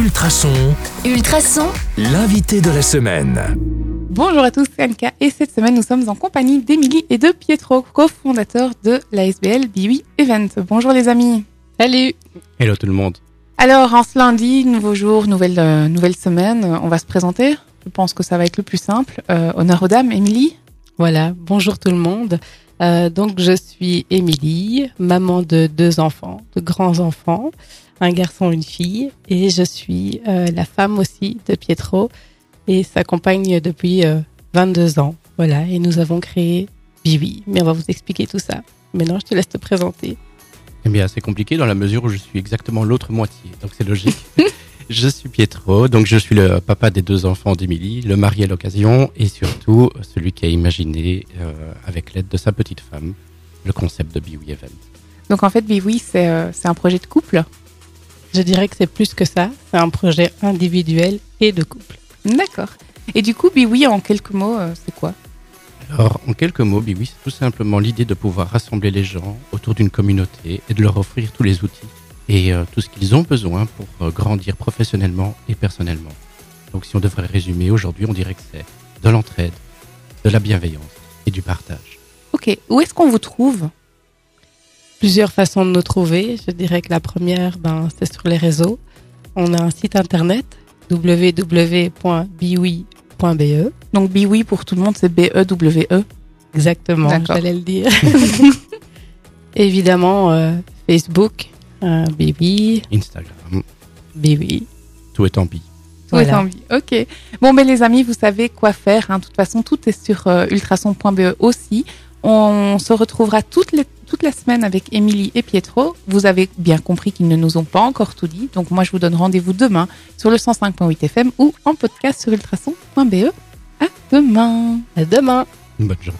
Ultrason, Ultrason, l'invité de la semaine. Bonjour à tous, c'est Anka et cette semaine nous sommes en compagnie d'Emilie et de Pietro, cofondateurs de l'ASBL Biwi Event. Bonjour les amis. Salut Hello tout le monde. Alors en ce lundi, nouveau jour, nouvelle, euh, nouvelle semaine, on va se présenter. Je pense que ça va être le plus simple. Euh, honneur aux dames, Émilie. Voilà, bonjour tout le monde. Euh, donc je suis Émilie, maman de deux enfants, de grands enfants, un garçon, une fille, et je suis euh, la femme aussi de Pietro et sa compagne depuis euh, 22 ans. Voilà, et nous avons créé Bibi, mais on va vous expliquer tout ça. Maintenant, je te laisse te présenter. Eh bien, c'est compliqué dans la mesure où je suis exactement l'autre moitié, donc c'est logique. je suis Pietro, donc je suis le papa des deux enfants d'Émilie, le mari à l'occasion, et surtout celui qui a imaginé, euh, avec l'aide de sa petite femme, le concept de Biwi Event. Donc en fait, Biwi, c'est euh, c'est un projet de couple? Je dirais que c'est plus que ça, c'est un projet individuel et de couple. D'accord. Et du coup, Biwi, en quelques mots, euh, c'est quoi? Alors, en quelques mots, Biwi, c'est tout simplement l'idée de pouvoir rassembler les gens autour d'une communauté et de leur offrir tous les outils et euh, tout ce qu'ils ont besoin pour euh, grandir professionnellement et personnellement. Donc, si on devrait résumer aujourd'hui, on dirait que c'est de l'entraide, de la bienveillance et du partage. Ok, où est-ce qu'on vous trouve? Plusieurs façons de nous trouver. Je dirais que la première, ben, c'est sur les réseaux. On a un site internet www.biwi.be. Donc Biwi pour tout le monde, c'est B-E-W-E. Exactement, D'accord. j'allais le dire. Évidemment, euh, Facebook, euh, Biwi, Instagram, Biwi. tout est en bi. Tout est Voilà. en vie. Ok. Bon, mais les amis, vous savez quoi faire. hein. De toute façon, tout est sur euh, ultrason.be aussi. On se retrouvera toute, les, toute la semaine avec Émilie et Pietro. Vous avez bien compris qu'ils ne nous ont pas encore tout dit. Donc moi, je vous donne rendez-vous demain sur le 105.8 FM ou en podcast sur ultrason.be. À demain. À demain. Une bonne journée.